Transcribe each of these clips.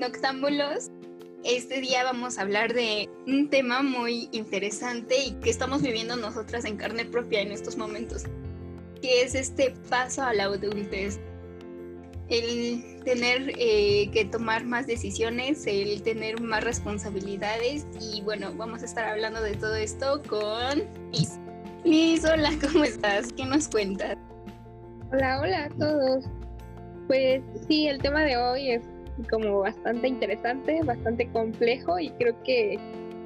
Noctámbulos. Este día vamos a hablar de un tema muy interesante y que estamos viviendo nosotras en carne propia en estos momentos, que es este paso a la adultez. El tener eh, que tomar más decisiones, el tener más responsabilidades y bueno, vamos a estar hablando de todo esto con Liz. Liz, hola, ¿cómo estás? ¿Qué nos cuentas? Hola, hola a todos. Pues sí, el tema de hoy es como bastante interesante, bastante complejo y creo que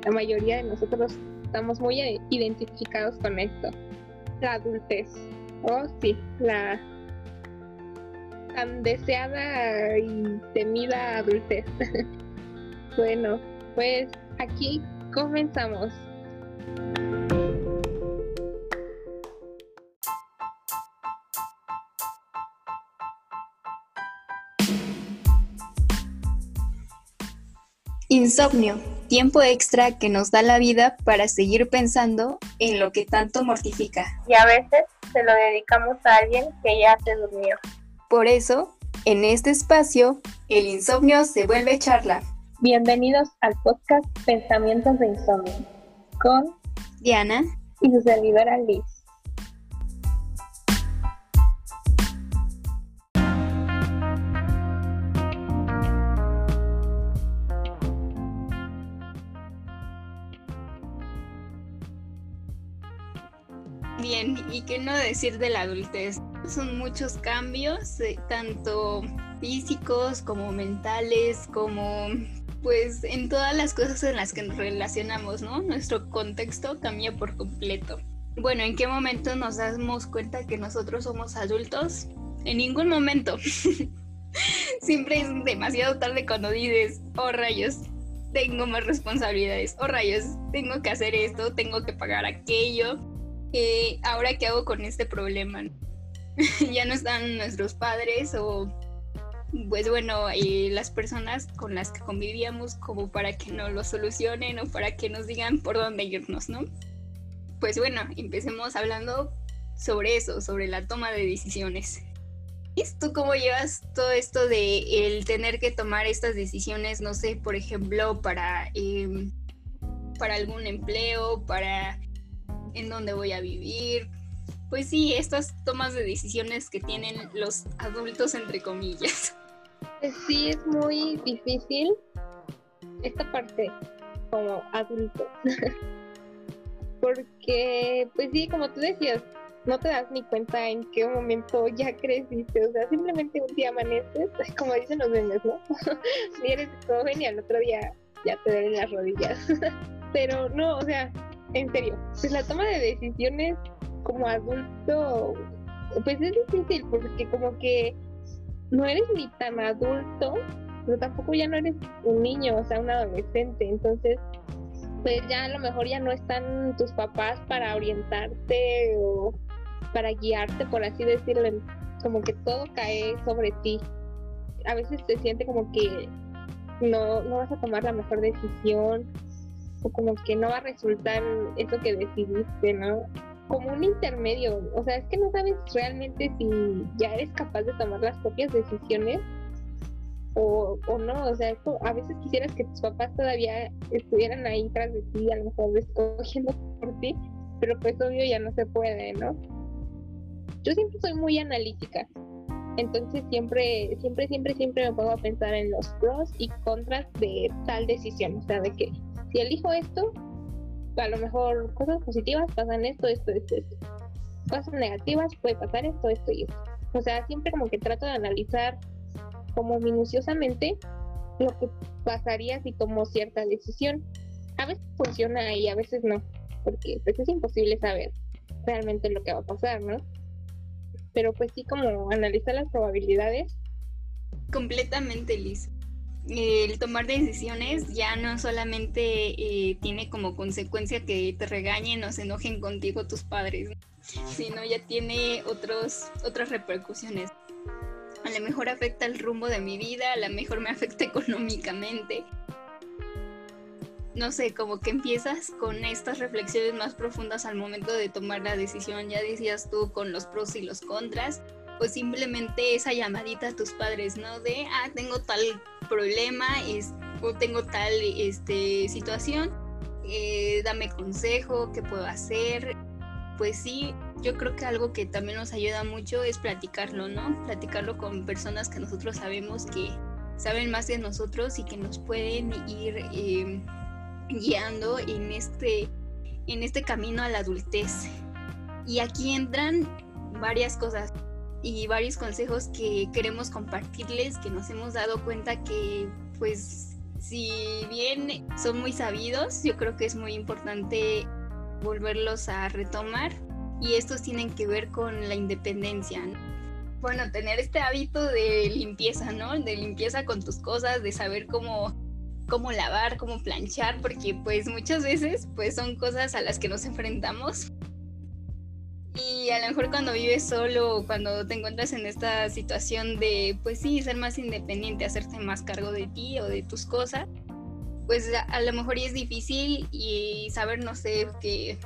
la mayoría de nosotros estamos muy identificados con esto. La adultez. Oh, sí, la tan deseada y temida adultez. bueno, pues aquí comenzamos. Insomnio, tiempo extra que nos da la vida para seguir pensando en lo que tanto mortifica. Y a veces se lo dedicamos a alguien que ya se durmió. Por eso, en este espacio, el insomnio se vuelve charla. Bienvenidos al podcast Pensamientos de Insomnio con Diana y su servidora Liz. Bien, y qué no decir de la adultez. Son muchos cambios, eh, tanto físicos como mentales, como pues en todas las cosas en las que nos relacionamos, ¿no? Nuestro contexto cambia por completo. Bueno, ¿en qué momento nos damos cuenta que nosotros somos adultos? En ningún momento. Siempre es demasiado tarde cuando dices, oh rayos, tengo más responsabilidades, oh rayos, tengo que hacer esto, tengo que pagar aquello ahora qué hago con este problema. ya no están nuestros padres o pues bueno, las personas con las que convivíamos como para que nos lo solucionen o para que nos digan por dónde irnos, ¿no? Pues bueno, empecemos hablando sobre eso, sobre la toma de decisiones. ¿Y tú cómo llevas todo esto de el tener que tomar estas decisiones, no sé, por ejemplo, para, em, para algún empleo, para en dónde voy a vivir. Pues sí, estas tomas de decisiones que tienen los adultos, entre comillas. Pues sí, es muy difícil esta parte como adulto. Porque, pues sí, como tú decías, no te das ni cuenta en qué momento ya creciste, o sea, simplemente un día amaneces, como dicen los memes, ¿no? y eres joven y al otro día ya te duelen las rodillas. Pero no, o sea, en serio, pues la toma de decisiones como adulto, pues es difícil porque como que no eres ni tan adulto, pero tampoco ya no eres un niño, o sea, un adolescente, entonces pues ya a lo mejor ya no están tus papás para orientarte o para guiarte, por así decirlo, como que todo cae sobre ti. A veces te siente como que no, no vas a tomar la mejor decisión como que no va a resultar eso que decidiste, ¿no? Como un intermedio, o sea, es que no sabes realmente si ya eres capaz de tomar las propias decisiones o, o no, o sea, esto, a veces quisieras que tus papás todavía estuvieran ahí tras de ti, a lo mejor escogiendo por ti, pero pues obvio ya no se puede, ¿no? Yo siempre soy muy analítica, entonces siempre, siempre, siempre, siempre me pongo a pensar en los pros y contras de tal decisión, o sea, de que si elijo esto, a lo mejor cosas positivas pasan esto, esto, esto, esto. Cosas negativas puede pasar esto, esto y esto. O sea, siempre como que trato de analizar como minuciosamente lo que pasaría si tomo cierta decisión. A veces funciona y a veces no, porque pues es imposible saber realmente lo que va a pasar, ¿no? Pero pues sí como analizar las probabilidades. Completamente, Liz el tomar decisiones ya no solamente eh, tiene como consecuencia que te regañen o se enojen contigo tus padres, sino ya tiene otros, otras repercusiones. A lo mejor afecta el rumbo de mi vida, a lo mejor me afecta económicamente. No sé, como que empiezas con estas reflexiones más profundas al momento de tomar la decisión, ya decías tú con los pros y los contras, o simplemente esa llamadita a tus padres, ¿no? De, ah, tengo tal problema es, o tengo tal este, situación, eh, dame consejo, qué puedo hacer. Pues sí, yo creo que algo que también nos ayuda mucho es platicarlo, ¿no? Platicarlo con personas que nosotros sabemos que saben más de nosotros y que nos pueden ir eh, guiando en este, en este camino a la adultez. Y aquí entran varias cosas y varios consejos que queremos compartirles, que nos hemos dado cuenta que pues si bien son muy sabidos, yo creo que es muy importante volverlos a retomar y estos tienen que ver con la independencia. Bueno, tener este hábito de limpieza, ¿no? De limpieza con tus cosas, de saber cómo cómo lavar, cómo planchar, porque pues muchas veces pues son cosas a las que nos enfrentamos. Y a lo mejor cuando vives solo cuando te encuentras en esta situación de pues sí, ser más independiente, hacerte más cargo de ti o de tus cosas, pues a, lo mejor es difícil y saber, no sé, que,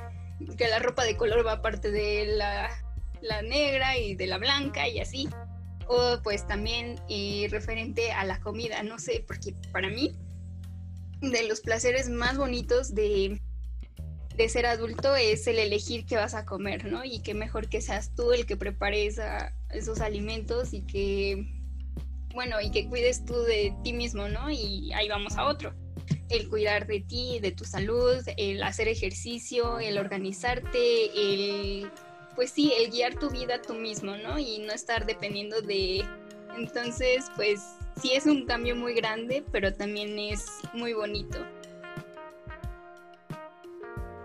que la ropa de color va aparte de la, la negra y de la blanca y así. O pues también y referente a la comida, no sé, porque para mí de los placeres más bonitos de, de ser adulto es el elegir qué vas a comer, ¿no? Y qué mejor que seas tú el que prepares esos alimentos y que, bueno, y que cuides tú de ti mismo, ¿no? Y ahí vamos a otro. El cuidar de ti, de tu salud, el hacer ejercicio, el organizarte, el, pues sí, el guiar tu vida tú mismo, ¿no? Y no estar dependiendo de... Entonces, pues sí es un cambio muy grande, pero también es muy bonito.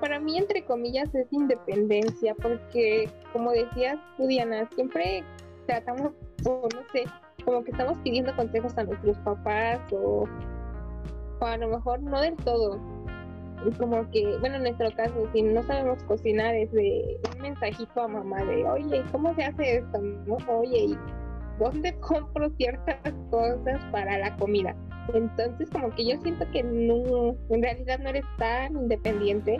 Para mí, entre comillas, es independencia, porque como decías tú, Diana, siempre tratamos, o no sé, como que estamos pidiendo consejos a nuestros papás o, a lo mejor no del todo. Como que, bueno, en nuestro caso, si no sabemos cocinar, es un mensajito a mamá de, oye, ¿cómo se hace esto? Oye, ¿y dónde compro ciertas cosas para la comida. Entonces como que yo siento que no, en realidad no eres tan independiente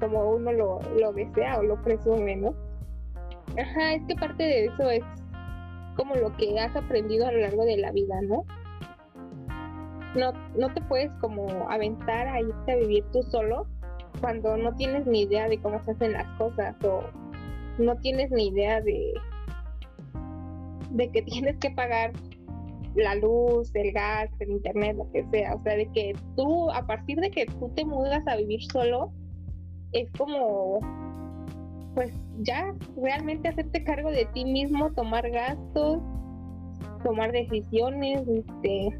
como uno lo, lo desea o lo presume, ¿no? Ajá, es que parte de eso es como lo que has aprendido a lo largo de la vida, ¿no? No, no te puedes como aventar a irte a vivir tú solo cuando no tienes ni idea de cómo se hacen las cosas o no tienes ni idea de de que tienes que pagar la luz, el gas, el internet, lo que sea. O sea, de que tú, a partir de que tú te mudas a vivir solo, es como, pues ya, realmente hacerte cargo de ti mismo, tomar gastos, tomar decisiones, este.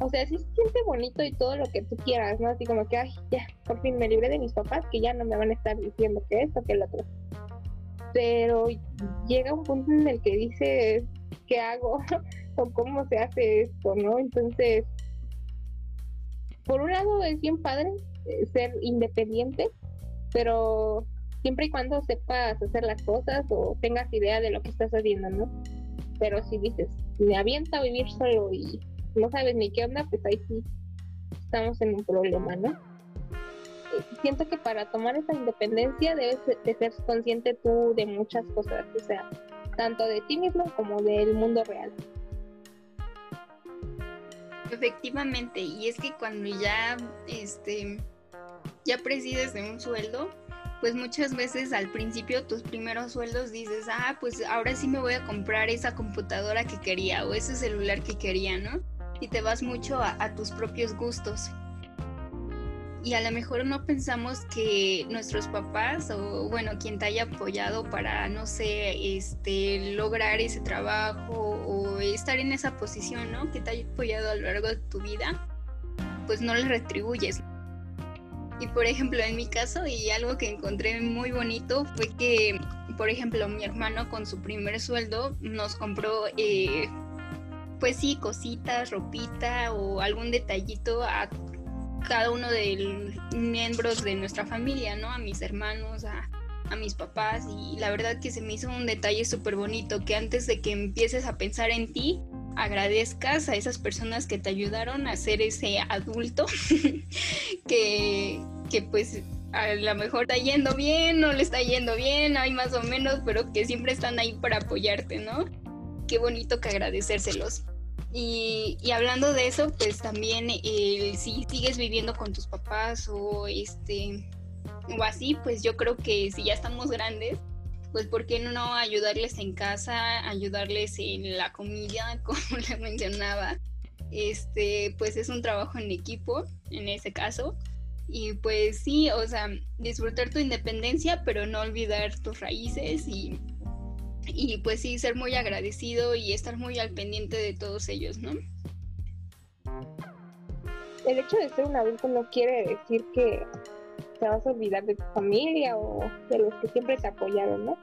O sea, sí se siente bonito y todo lo que tú quieras, ¿no? Así como que, ay, ya, por fin me libré de mis papás que ya no me van a estar diciendo que esto, que lo otro pero llega un punto en el que dices, ¿qué hago? o cómo se hace esto, ¿no? Entonces, por un lado es bien padre ser independiente, pero siempre y cuando sepas hacer las cosas o tengas idea de lo que estás haciendo, ¿no? Pero si dices, me avienta a vivir solo y no sabes ni qué onda, pues ahí sí estamos en un problema, ¿no? siento que para tomar esa independencia debes de ser consciente tú de muchas cosas, o sea, tanto de ti mismo como del mundo real. Efectivamente, y es que cuando ya este ya presides de un sueldo, pues muchas veces al principio tus primeros sueldos dices, ah, pues ahora sí me voy a comprar esa computadora que quería o ese celular que quería, ¿no? Y te vas mucho a tus propios gustos y a lo mejor no pensamos que nuestros papás o bueno, quien te haya apoyado para, no sé, este, lograr ese trabajo o estar en esa posición, ¿no? Que te haya apoyado a lo largo de tu vida, pues no les retribuyes. Y por ejemplo, en mi caso, y algo que encontré muy bonito fue que, por ejemplo, mi hermano con su primer sueldo nos compró, eh, pues sí, cositas, ropita o algún detallito a cada uno de los miembros de nuestra familia, ¿no? A mis hermanos, a, mis papás y la verdad que se me hizo un detalle súper bonito que antes de que empieces a pensar en ti, agradezcas a esas personas que te ayudaron a ser ese adulto que, que pues a lo mejor está yendo bien, no le está yendo bien, hay más o menos, pero que siempre están ahí para apoyarte, ¿no? Qué bonito que agradecérselos. Y, y hablando de eso, pues también si sigues viviendo con tus papás o este o así, pues yo creo que si ya estamos grandes, pues ¿por qué no ayudarles en casa, ayudarles en la comida, como le mencionaba? Este, pues es un trabajo en equipo, en ese caso. Y pues sí, o sea, disfrutar tu independencia, pero no olvidar tus raíces y, y pues sí, ser muy agradecido y estar muy al pendiente de todos ellos, ¿no? El hecho de ser un adulto no quiere decir que te vas a olvidar de tu familia o de los que siempre te apoyaron, ¿no?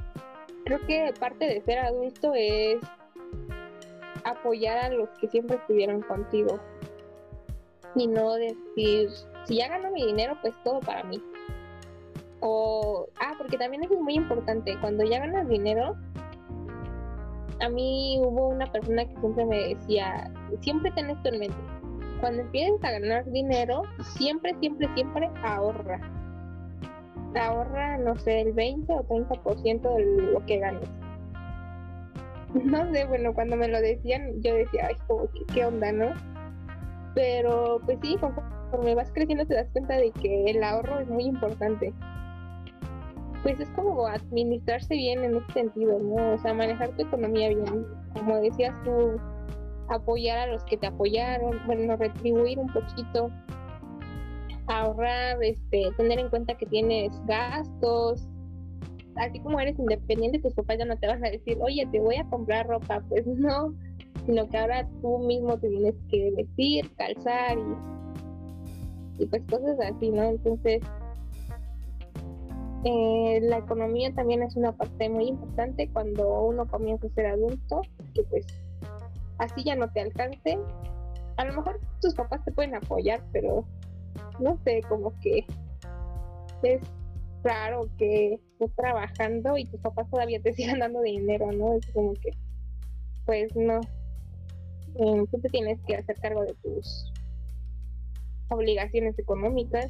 Creo que parte de ser adulto es apoyar a los que siempre estuvieron contigo y no decir, si ya gano mi dinero, pues todo para mí. O, ah, porque también eso es muy importante, cuando ya ganas dinero, a mí hubo una persona que siempre me decía, siempre ten esto en mente, cuando empieces a ganar dinero, siempre, siempre, siempre ahorra ahorra, no sé, el 20 o 30% de lo que ganes. No sé, bueno, cuando me lo decían, yo decía, ay, ¿qué onda, no? Pero pues sí, vas creciendo te das cuenta de que el ahorro es muy importante. Pues es como administrarse bien en ese sentido, ¿no? O sea, manejar tu economía bien. Como decías tú, apoyar a los que te apoyaron, bueno, retribuir un poquito ahorrar, este, tener en cuenta que tienes gastos. Así como eres independiente, tus papás ya no te van a decir, oye, te voy a comprar ropa, pues no, sino que ahora tú mismo te tienes que vestir, calzar y, y pues cosas así, ¿no? Entonces, eh, la economía también es una parte muy importante cuando uno comienza a ser adulto, que pues así ya no te alcance. A lo mejor tus papás te pueden apoyar, pero no sé, como que es raro que estés trabajando y tus papás todavía te sigan dando dinero, ¿no? Es como que, pues no, eh, tú te tienes que hacer cargo de tus obligaciones económicas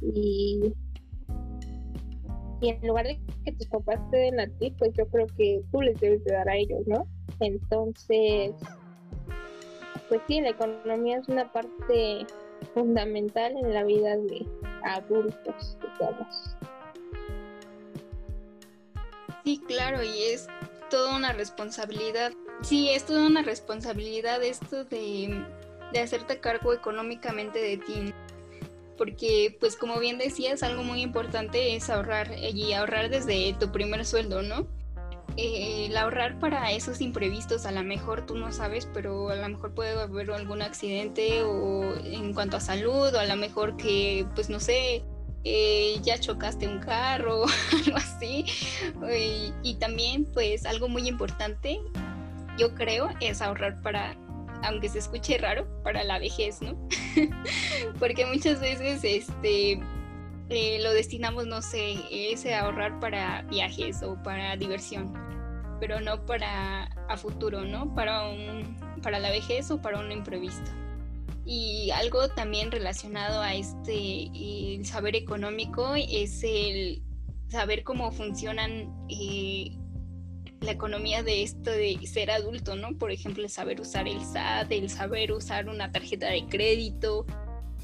y, y en lugar de que tus papás te den a ti, pues yo creo que tú les debes de dar a ellos, ¿no? Entonces, pues sí, la economía es una parte fundamental en la vida de adultos somos. Sí, claro, y es toda una responsabilidad. Sí, es toda una responsabilidad esto de, de hacerte cargo económicamente de ti. Porque, pues como bien decías, algo muy importante es ahorrar y ahorrar desde tu primer sueldo, ¿no? Eh, el ahorrar para esos imprevistos, a lo mejor tú no sabes, pero a lo mejor puede haber algún accidente o en cuanto a salud, o a lo mejor que, pues no sé, eh, ya chocaste un carro o algo así. Y, también, pues algo muy importante, yo creo, es ahorrar para, aunque se escuche raro, para la vejez, ¿no? Porque muchas veces, este eh, lo destinamos, no sé, ese ahorrar para viajes o para diversión, pero no para a futuro, ¿no? Para, un, para la vejez o para un imprevisto. Y algo también relacionado a este el saber económico es el saber cómo funcionan eh, la economía de esto de ser adulto, ¿no? Por ejemplo, el saber usar el SAT, el saber usar una tarjeta de crédito,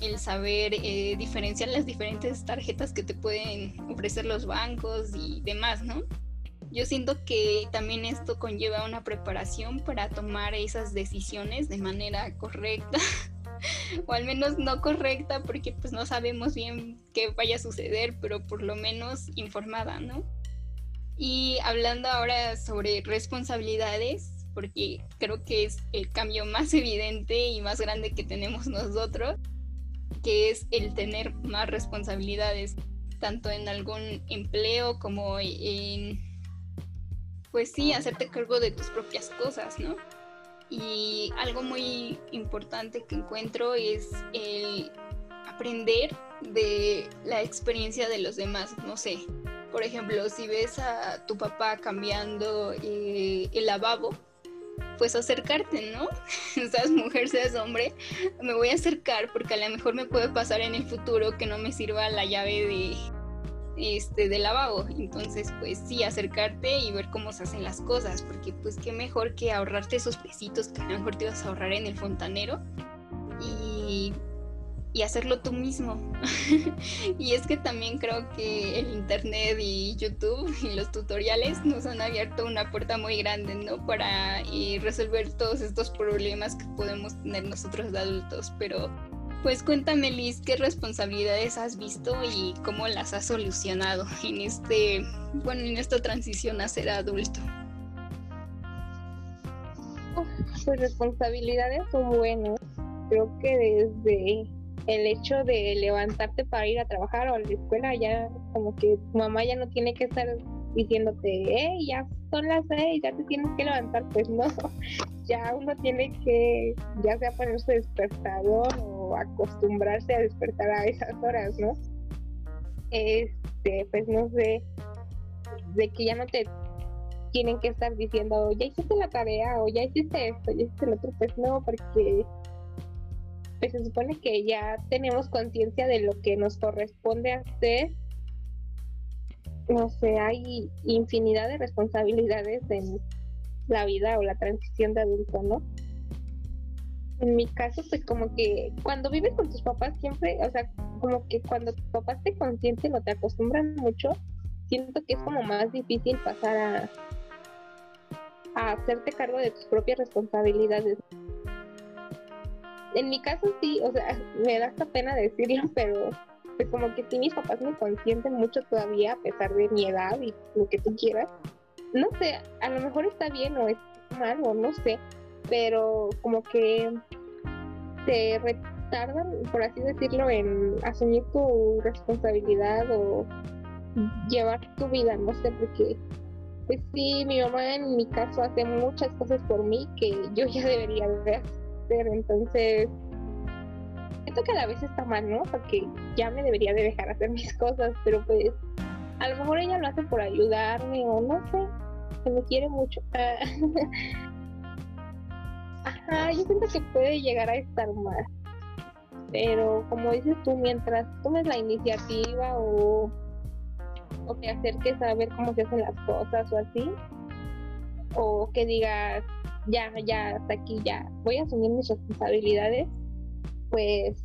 el saber eh, diferenciar las diferentes tarjetas que te pueden ofrecer los bancos y demás, ¿no? Yo siento que también esto conlleva una preparación para tomar esas decisiones de manera correcta, o al menos no correcta porque pues no sabemos bien qué vaya a suceder, pero por lo menos informada, ¿no? Y hablando ahora sobre responsabilidades, porque creo que es el cambio más evidente y más grande que tenemos nosotros, que es el tener más responsabilidades, tanto en algún empleo como en, pues sí, hacerte cargo de tus propias cosas, ¿no? Y algo muy importante que encuentro es el aprender de la experiencia de los demás, no sé. Por ejemplo, si ves a tu papá cambiando eh, el lavabo, pues acercarte, ¿no? seas mujer, seas hombre, me voy a acercar porque a lo mejor me puede pasar en el futuro que no me sirva la llave de este de lavabo. Entonces, pues sí, acercarte y ver cómo se hacen las cosas, porque pues qué mejor que ahorrarte esos pesitos que a lo mejor te vas a ahorrar en el fontanero y y hacerlo tú mismo. y es que también creo que el Internet y YouTube y los tutoriales nos han abierto una puerta muy grande, ¿no? Para eh, resolver todos estos problemas que podemos tener nosotros de adultos. Pero pues cuéntame Liz, ¿qué responsabilidades has visto y cómo las has solucionado en este, bueno, en esta transición a ser adulto? Pues responsabilidades son buenas. Creo que desde el hecho de levantarte para ir a trabajar o a la escuela, ya como que tu mamá ya no tiene que estar diciéndote, eh, ya son las seis, ya te tienes que levantar, pues no, ya uno tiene que, ya sea ponerse despertador o acostumbrarse a despertar a esas horas, ¿no? Este, pues no sé, de que ya no te tienen que estar diciendo, ya hiciste la tarea o ya hiciste esto, ya hiciste lo otro, pues no, porque pues se supone que ya tenemos conciencia de lo que nos corresponde hacer. No sé, hay infinidad de responsabilidades en la vida o la transición de adulto, ¿no? En mi caso, pues como que cuando vives con tus papás siempre, o sea, como que cuando tus papás te consienten o te acostumbran mucho, siento que es como más difícil pasar a, a hacerte cargo de tus propias responsabilidades en mi caso sí, o sea, me da esta pena decirlo, pero pues como que sí mis papás me consienten mucho todavía a pesar de mi edad y lo que tú quieras. No sé, a lo mejor está bien o es mal o no sé, pero como que te retardan, por así decirlo, en asumir tu responsabilidad o llevar tu vida, no sé, porque pues sí, mi mamá en mi caso hace muchas cosas por mí que yo ya debería entonces siento que a la vez está mal, ¿no? Porque ya me debería de dejar hacer mis cosas, pero pues a lo mejor ella lo hace por ayudarme o no sé, que me quiere mucho. Ajá, yo siento que puede llegar a estar mal. Pero como dices tú, mientras tomes la iniciativa o, o te acerques a ver cómo se hacen las cosas o así, o que digas, ya, ya, hasta aquí, ya, voy a asumir mis responsabilidades, pues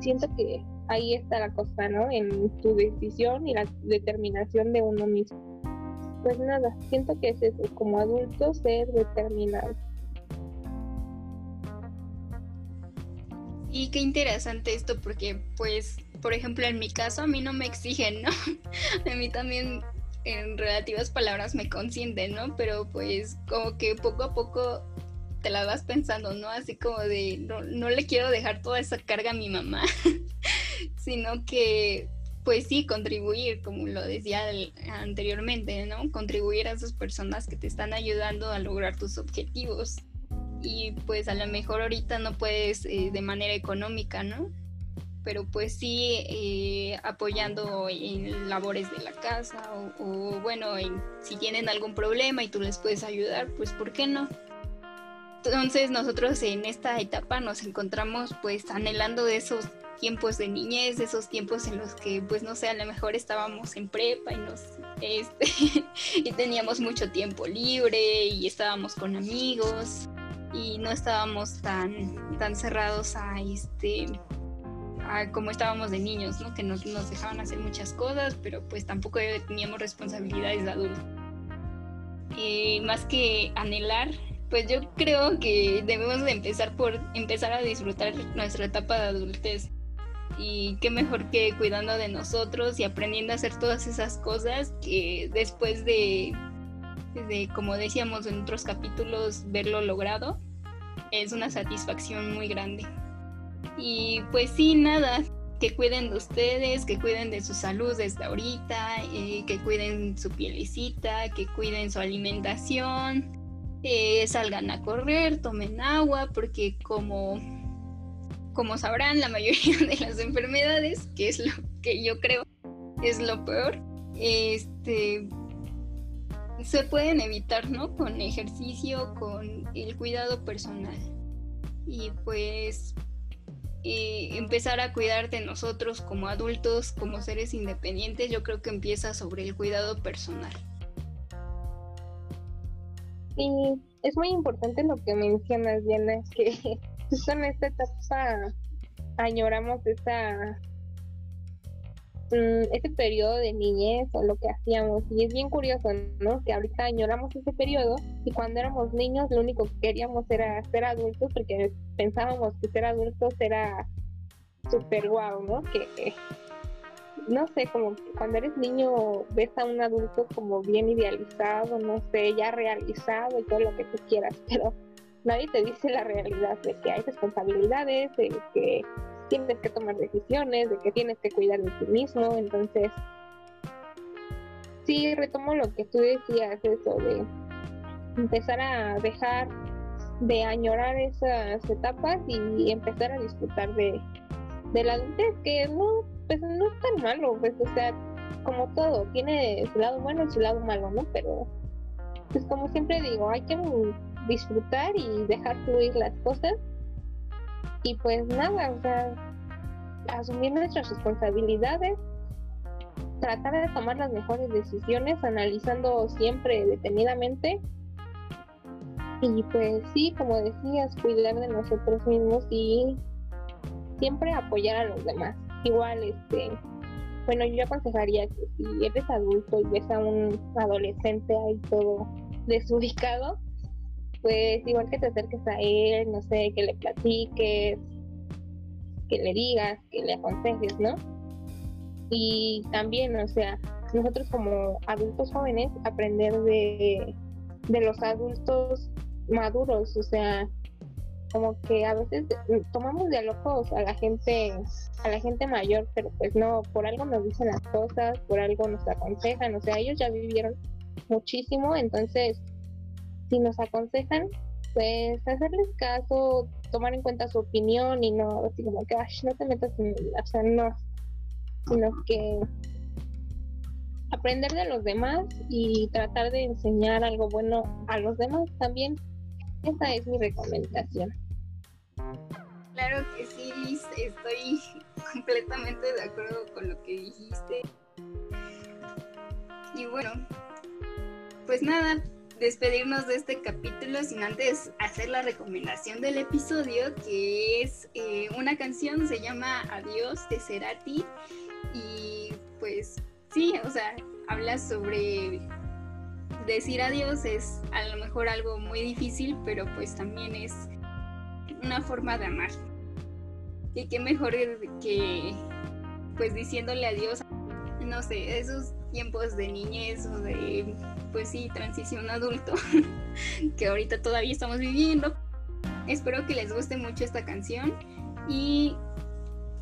siento que ahí está la cosa, ¿no? En tu decisión y la determinación de uno mismo. Pues nada, siento que es eso, como adulto ser determinado. Y qué interesante esto porque, pues, por ejemplo, en mi caso a mí no me exigen, ¿no? a mí también en relativas palabras me consienten, ¿no? Pero pues como que poco a poco te la vas pensando, ¿no? Así como de, no, no le quiero dejar toda esa carga a mi mamá, sino que pues sí, contribuir, como lo decía anteriormente, ¿no? Contribuir a esas personas que te están ayudando a lograr tus objetivos. Y pues a lo mejor ahorita no puedes eh, de manera económica, ¿no? Pero pues sí eh, apoyando en labores de la casa o, bueno, si tienen algún problema y tú les puedes ayudar, pues ¿por qué no? Entonces nosotros en esta etapa nos encontramos pues anhelando esos tiempos de niñez, esos tiempos en los que pues no sé, a lo mejor estábamos en prepa y nos este, y teníamos mucho tiempo libre y estábamos con amigos y no estábamos tan tan cerrados a este como estábamos de niños, ¿no? Que nos, nos dejaban hacer muchas cosas, pero pues tampoco teníamos responsabilidades de adultos. Eh, más que anhelar, pues yo creo que debemos de empezar por empezar a disfrutar nuestra etapa de adultez. Y qué mejor que cuidando de nosotros y aprendiendo a hacer todas esas cosas que después de, de como decíamos en otros capítulos, verlo logrado, es una satisfacción muy grande. Y pues sí, nada, que cuiden de ustedes, que cuiden de su salud desde ahorita, eh, que cuiden su pielecita, que cuiden su alimentación, eh, salgan a correr, tomen agua, porque como, como sabrán, la mayoría de las enfermedades, que es lo que yo creo es lo peor, este, se pueden evitar, ¿no? Con ejercicio, con el cuidado personal. Y pues eh, empezar a cuidar de nosotros como adultos, como seres independientes, yo creo que empieza sobre el cuidado personal. Y es muy importante lo que mencionas, Diana, que justo en esta etapa añoramos esa ese periodo de niñez o lo que hacíamos y es bien curioso, ¿no? Que ahorita añoramos ese periodo y cuando éramos niños lo único que queríamos era ser adultos porque pensábamos que ser adultos era súper guau, ¿no? Que no sé, como cuando eres niño ves a un adulto como bien idealizado, no sé, ya realizado y todo lo que tú quieras, pero nadie te dice la realidad de que hay responsabilidades, de que tienes que tomar decisiones, de que tienes que cuidar de ti mismo, entonces sí retomo lo que tú decías, eso de empezar a dejar de añorar esas etapas y empezar a disfrutar de, de la adultez, que no, pues no es tan malo, pues o sea, como todo, tiene su lado bueno y su lado malo, ¿no? Pero pues como siempre digo, hay que disfrutar y dejar fluir las cosas. Y pues nada, o sea, asumir nuestras responsabilidades, tratar de tomar las mejores decisiones, analizando siempre detenidamente. Y pues sí, como decías, cuidar de nosotros mismos y siempre apoyar a los demás. Igual, este, bueno, yo aconsejaría que si eres adulto y ves a un adolescente ahí todo desubicado, pues igual que te acerques a él, no sé, que le platiques, que le digas, que le aconsejes, ¿no? Y también, o sea, nosotros como adultos jóvenes, aprender de, de los adultos maduros, o sea, como que a veces tomamos de locos a la gente, a la gente mayor, pero pues no, por algo nos dicen las cosas, por algo nos aconsejan, o sea, ellos ya vivieron muchísimo, entonces si nos aconsejan, pues hacerles caso, tomar en cuenta su opinión y no así como que, no te metas en, o sea, no, sino que aprender de los demás y tratar de enseñar algo bueno a los demás también. Esa es mi recomendación. Claro que sí, Liz, estoy completamente de acuerdo con lo que dijiste. Y bueno, pues nada, despedirnos de este capítulo sin antes hacer la recomendación del episodio, que es eh, una canción, se llama Adiós de Cerati. Y pues sí, o sea, habla sobre decir adiós, es a lo mejor algo muy difícil, pero pues también es una forma de amar. Y qué mejor que pues diciéndole adiós, no sé, esos tiempos de niñez o de pues sí, transición adulto, que ahorita todavía estamos viviendo. Espero que les guste mucho esta canción y,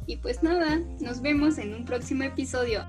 y pues nada, nos vemos en un próximo episodio.